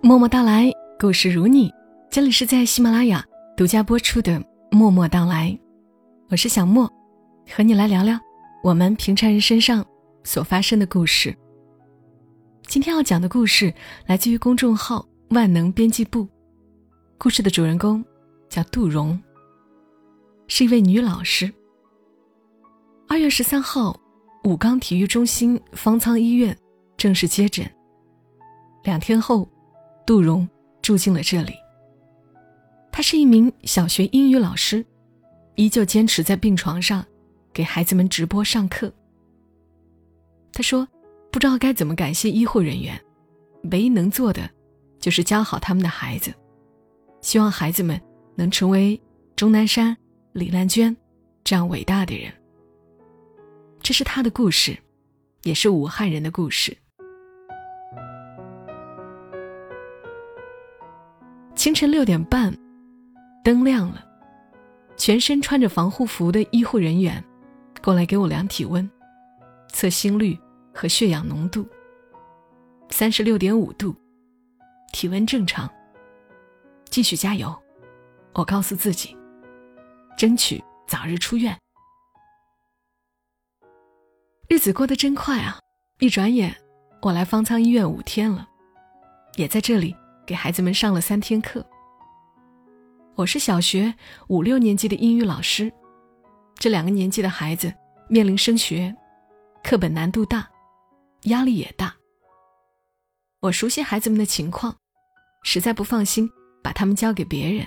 默默到来，故事如你。这里是在喜马拉雅独家播出的《默默到来》，我是小莫，和你来聊聊我们平常人身上所发生的故事。今天要讲的故事来自于公众号“万能编辑部”，故事的主人公叫杜荣，是一位女老师。二月十三号，武钢体育中心方舱医院正式接诊。两天后，杜荣住进了这里。他是一名小学英语老师，依旧坚持在病床上给孩子们直播上课。他说：“不知道该怎么感谢医护人员，唯一能做的就是教好他们的孩子，希望孩子们能成为钟南山、李兰娟这样伟大的人。”这是他的故事，也是武汉人的故事。清晨六点半。灯亮了，全身穿着防护服的医护人员过来给我量体温、测心率和血氧浓度。三十六点五度，体温正常。继续加油，我告诉自己，争取早日出院。日子过得真快啊！一转眼，我来方舱医院五天了，也在这里给孩子们上了三天课。我是小学五六年级的英语老师，这两个年级的孩子面临升学，课本难度大，压力也大。我熟悉孩子们的情况，实在不放心把他们交给别人。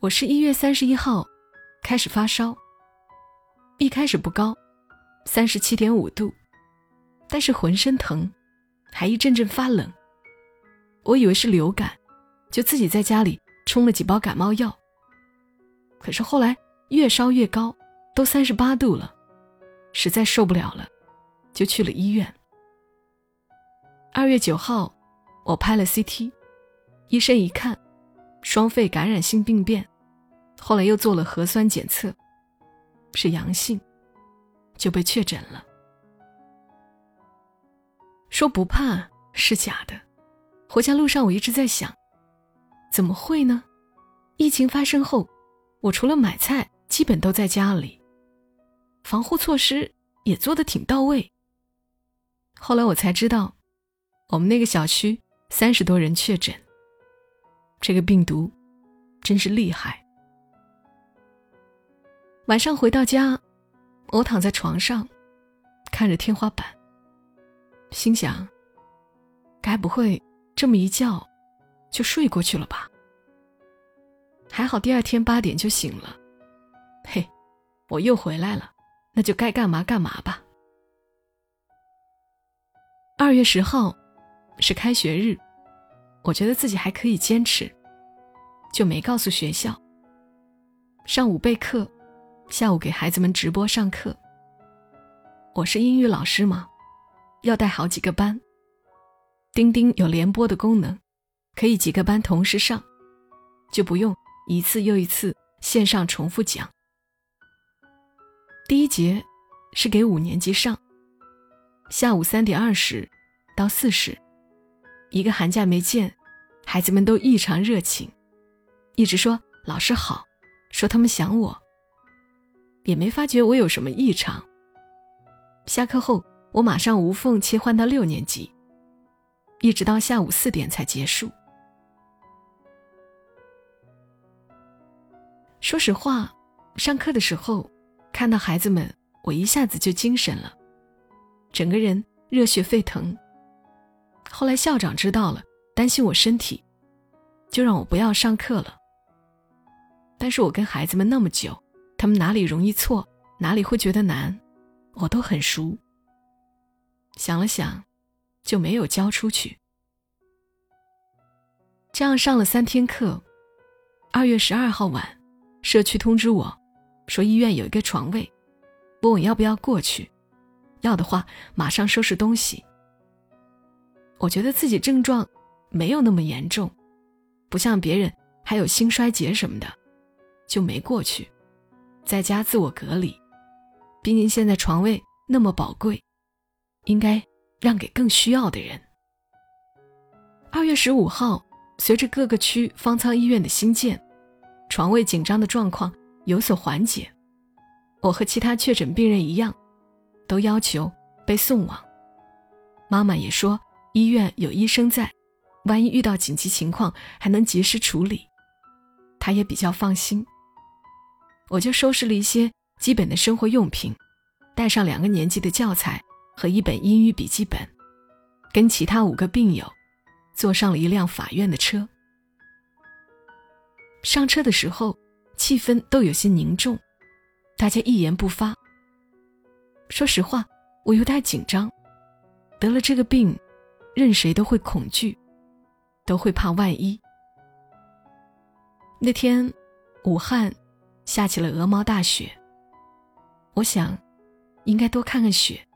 我是一月三十一号开始发烧，一开始不高，三十七点五度，但是浑身疼，还一阵阵发冷。我以为是流感。就自己在家里冲了几包感冒药。可是后来越烧越高，都三十八度了，实在受不了了，就去了医院。二月九号，我拍了 CT，医生一看，双肺感染性病变，后来又做了核酸检测，是阳性，就被确诊了。说不怕是假的，回家路上我一直在想。怎么会呢？疫情发生后，我除了买菜，基本都在家里，防护措施也做得挺到位。后来我才知道，我们那个小区三十多人确诊，这个病毒真是厉害。晚上回到家，我躺在床上，看着天花板，心想：该不会这么一觉？就睡过去了吧。还好第二天八点就醒了，嘿，我又回来了，那就该干嘛干嘛吧。二月十号是开学日，我觉得自己还可以坚持，就没告诉学校。上午备课，下午给孩子们直播上课。我是英语老师吗，要带好几个班。钉钉有联播的功能。可以几个班同时上，就不用一次又一次线上重复讲。第一节是给五年级上，下午三点二十到四十，一个寒假没见，孩子们都异常热情，一直说老师好，说他们想我，也没发觉我有什么异常。下课后，我马上无缝切换到六年级，一直到下午四点才结束。说实话，上课的时候看到孩子们，我一下子就精神了，整个人热血沸腾。后来校长知道了，担心我身体，就让我不要上课了。但是我跟孩子们那么久，他们哪里容易错，哪里会觉得难，我都很熟。想了想，就没有交出去。这样上了三天课，二月十二号晚。社区通知我，说医院有一个床位，问我要不要过去，要的话马上收拾东西。我觉得自己症状没有那么严重，不像别人还有心衰竭什么的，就没过去，在家自我隔离。毕竟现在床位那么宝贵，应该让给更需要的人。二月十五号，随着各个区方舱医院的新建，床位紧张的状况有所缓解，我和其他确诊病人一样，都要求被送往。妈妈也说，医院有医生在，万一遇到紧急情况，还能及时处理。她也比较放心。我就收拾了一些基本的生活用品，带上两个年级的教材和一本英语笔记本，跟其他五个病友坐上了一辆法院的车。上车的时候，气氛都有些凝重，大家一言不发。说实话，我有点紧张。得了这个病，任谁都会恐惧，都会怕万一。那天，武汉下起了鹅毛大雪。我想，应该多看看雪，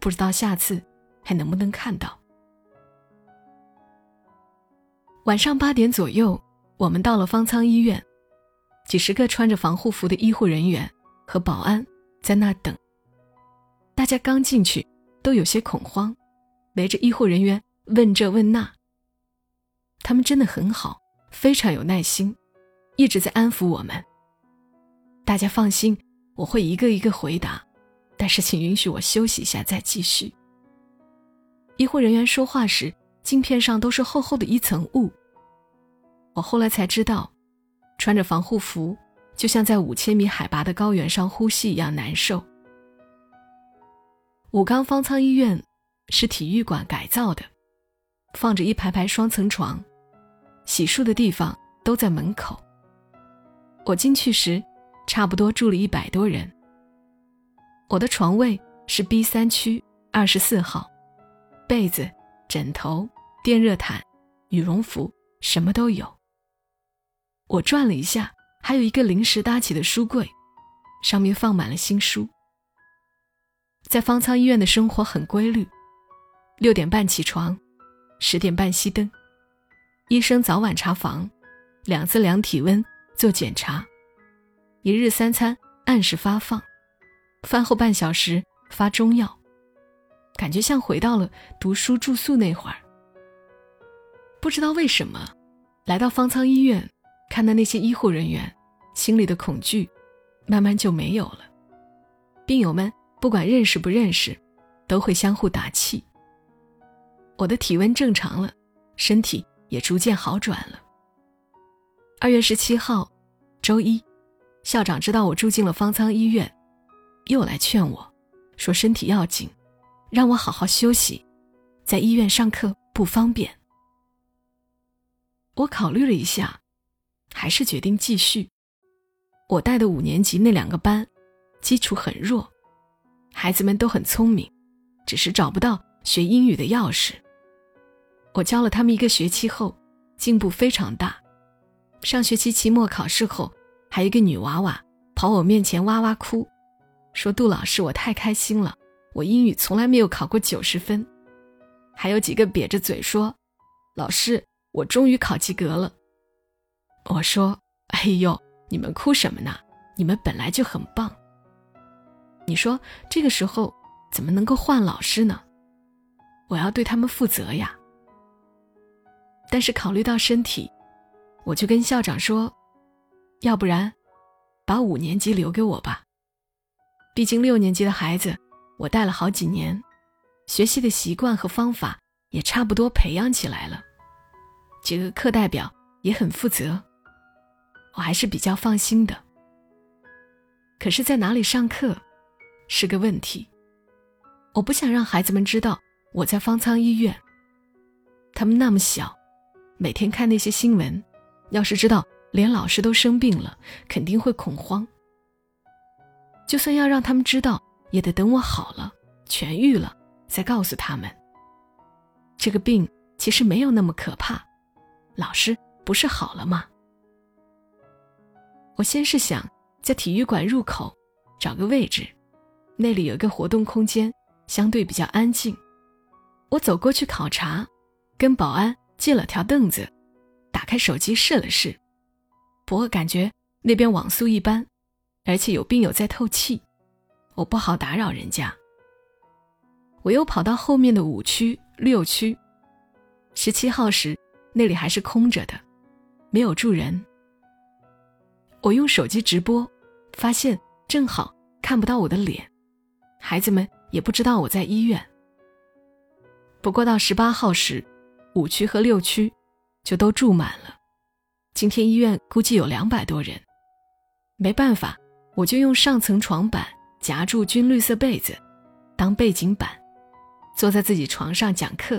不知道下次还能不能看到。晚上八点左右，我们到了方舱医院，几十个穿着防护服的医护人员和保安在那等。大家刚进去。都有些恐慌，围着医护人员问这问那。他们真的很好，非常有耐心，一直在安抚我们。大家放心，我会一个一个回答，但是请允许我休息一下再继续。医护人员说话时，镜片上都是厚厚的一层雾。我后来才知道，穿着防护服就像在五千米海拔的高原上呼吸一样难受。武冈方舱医院是体育馆改造的，放着一排排双层床，洗漱的地方都在门口。我进去时，差不多住了一百多人。我的床位是 B 三区二十四号，被子、枕头、电热毯、羽绒服什么都有。我转了一下，还有一个临时搭起的书柜，上面放满了新书。在方舱医院的生活很规律，六点半起床，十点半熄灯，医生早晚查房，两次量体温做检查，一日三餐按时发放，饭后半小时发中药，感觉像回到了读书住宿那会儿。不知道为什么，来到方舱医院，看到那些医护人员，心里的恐惧慢慢就没有了，病友们。不管认识不认识，都会相互打气。我的体温正常了，身体也逐渐好转了。二月十七号，周一，校长知道我住进了方舱医院，又来劝我，说身体要紧，让我好好休息，在医院上课不方便。我考虑了一下，还是决定继续。我带的五年级那两个班，基础很弱。孩子们都很聪明，只是找不到学英语的钥匙。我教了他们一个学期后，进步非常大。上学期期末考试后，还一个女娃娃跑我面前哇哇哭，说：“杜老师，我太开心了，我英语从来没有考过九十分。”还有几个瘪着嘴说：“老师，我终于考及格了。”我说：“哎呦，你们哭什么呢？你们本来就很棒。”你说这个时候怎么能够换老师呢？我要对他们负责呀。但是考虑到身体，我就跟校长说，要不然把五年级留给我吧。毕竟六年级的孩子我带了好几年，学习的习惯和方法也差不多培养起来了。几个课代表也很负责，我还是比较放心的。可是，在哪里上课？是个问题，我不想让孩子们知道我在方舱医院。他们那么小，每天看那些新闻，要是知道连老师都生病了，肯定会恐慌。就算要让他们知道，也得等我好了、痊愈了再告诉他们。这个病其实没有那么可怕，老师不是好了吗？我先是想在体育馆入口找个位置。那里有个活动空间，相对比较安静。我走过去考察，跟保安借了条凳子，打开手机试了试。不过感觉那边网速一般，而且有病友在透气，我不好打扰人家。我又跑到后面的五区、六区，十七号时，那里还是空着的，没有住人。我用手机直播，发现正好看不到我的脸，孩子们也不知道我在医院。不过到十八号时，五区和六区就都住满了。今天医院估计有两百多人，没办法，我就用上层床板夹住军绿色被子，当背景板，坐在自己床上讲课。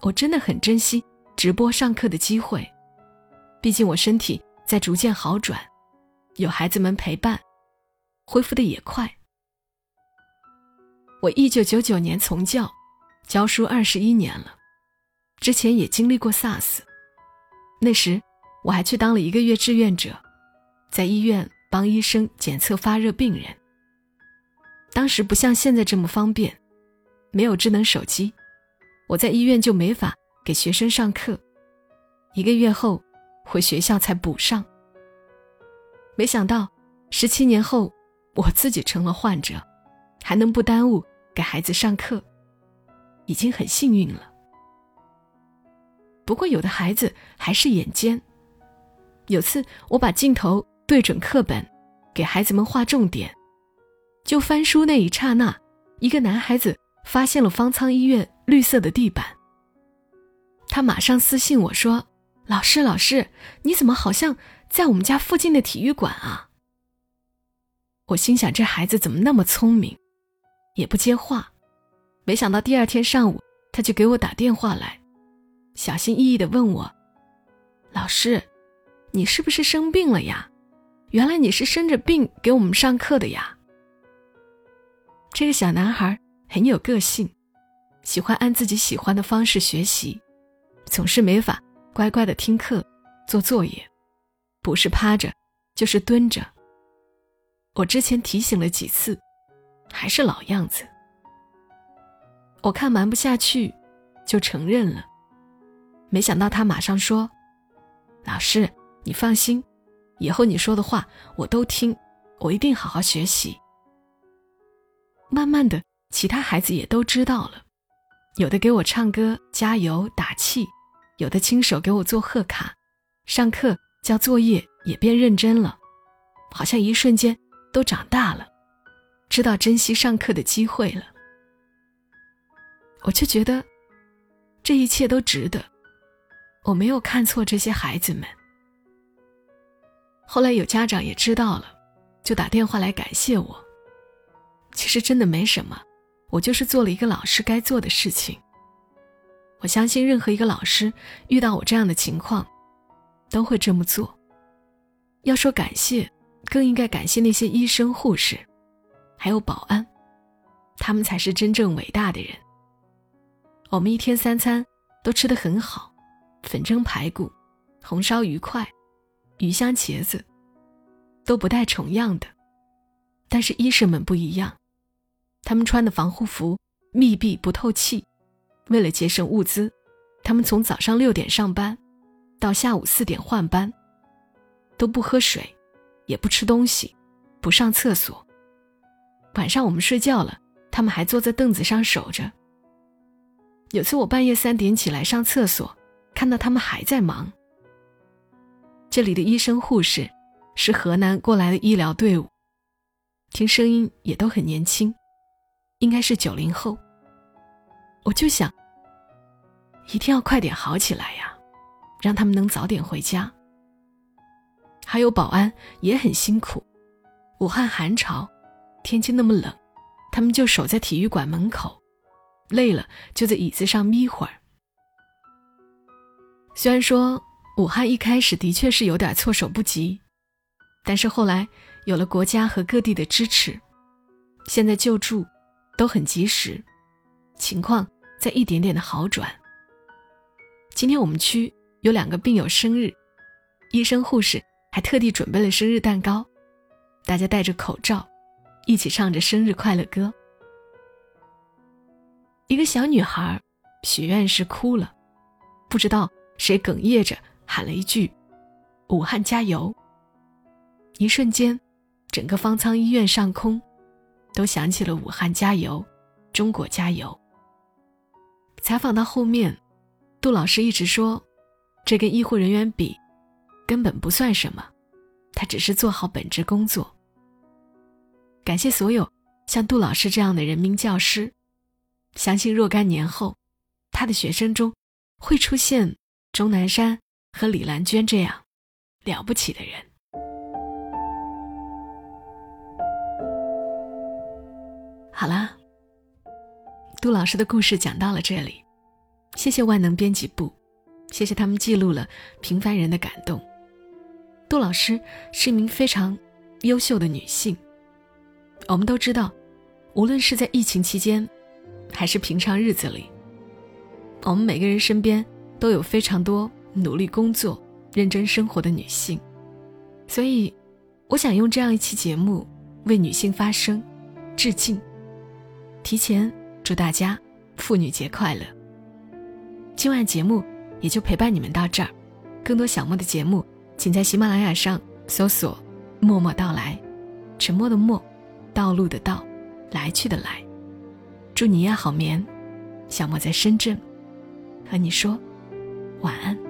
我真的很珍惜直播上课的机会，毕竟我身体在逐渐好转，有孩子们陪伴，恢复的也快。我一九九九年从教，教书二十一年了，之前也经历过 SARS。那时我还去当了一个月志愿者，在医院帮医生检测发热病人。当时不像现在这么方便，没有智能手机，我在医院就没法给学生上课。一个月后回学校才补上。没想到十七年后我自己成了患者，还能不耽误给孩子上课，已经很幸运了。不过，有的孩子还是眼尖。有次，我把镜头对准课本，给孩子们画重点，就翻书那一刹那，一个男孩子发现了方舱医院绿色的地板。他马上私信我说：“老师，老师，你怎么好像在我们家附近的体育馆啊？”我心想，这孩子怎么那么聪明，也不接话。没想到第二天上午，他就给我打电话来。小心翼翼地问我：“老师，你是不是生病了呀？原来你是生着病给我们上课的呀。”这个小男孩很有个性，喜欢按自己喜欢的方式学习，总是没法乖乖的听课、做作业，不是趴着就是蹲着。我之前提醒了几次，还是老样子。我看瞒不下去，就承认了。没想到他马上说：“老师，你放心，以后你说的话我都听，我一定好好学习。”慢慢的，其他孩子也都知道了，有的给我唱歌加油打气，有的亲手给我做贺卡，上课交作业也变认真了，好像一瞬间都长大了，知道珍惜上课的机会了。我就觉得，这一切都值得。我没有看错这些孩子们。后来有家长也知道了，就打电话来感谢我。其实真的没什么，我就是做了一个老师该做的事情。我相信任何一个老师遇到我这样的情况，都会这么做。要说感谢，更应该感谢那些医生、护士，还有保安，他们才是真正伟大的人。我们一天三餐都吃得很好。粉蒸排骨、红烧鱼块、鱼香茄子，都不带重样的。但是医生们不一样，他们穿的防护服密闭不透气。为了节省物资，他们从早上六点上班，到下午四点换班，都不喝水，也不吃东西，不上厕所。晚上我们睡觉了，他们还坐在凳子上守着。有次我半夜三点起来上厕所。看到他们还在忙。这里的医生护士是河南过来的医疗队伍，听声音也都很年轻，应该是九零后。我就想，一定要快点好起来呀，让他们能早点回家。还有保安也很辛苦，武汉寒潮，天气那么冷，他们就守在体育馆门口，累了就在椅子上眯会儿。虽然说武汉一开始的确是有点措手不及，但是后来有了国家和各地的支持，现在救助都很及时，情况在一点点的好转。今天我们区有两个病友生日，医生护士还特地准备了生日蛋糕，大家戴着口罩，一起唱着生日快乐歌。一个小女孩许愿时哭了，不知道。谁哽咽着喊了一句：“武汉加油！”一瞬间，整个方舱医院上空都响起了“武汉加油，中国加油”。采访到后面，杜老师一直说，这跟医护人员比，根本不算什么，他只是做好本职工作。感谢所有像杜老师这样的人民教师，相信若干年后，他的学生中会出现钟南山和李兰娟这样了不起的人。好啦，杜老师的故事讲到了这里，谢谢万能编辑部，谢谢他们记录了平凡人的感动。杜老师是一名非常优秀的女性。我们都知道，无论是在疫情期间，还是平常日子里，我们每个人身边都有非常多努力工作、认真生活的女性。所以，我想用这样一期节目为女性发声，致敬。提前祝大家妇女节快乐。今晚节目也就陪伴你们到这儿，更多小莫的节目，请在喜马拉雅上搜索“默默到来”，沉默的默。道路的道，来去的来，祝你夜好眠。小莫在深圳，和你说晚安。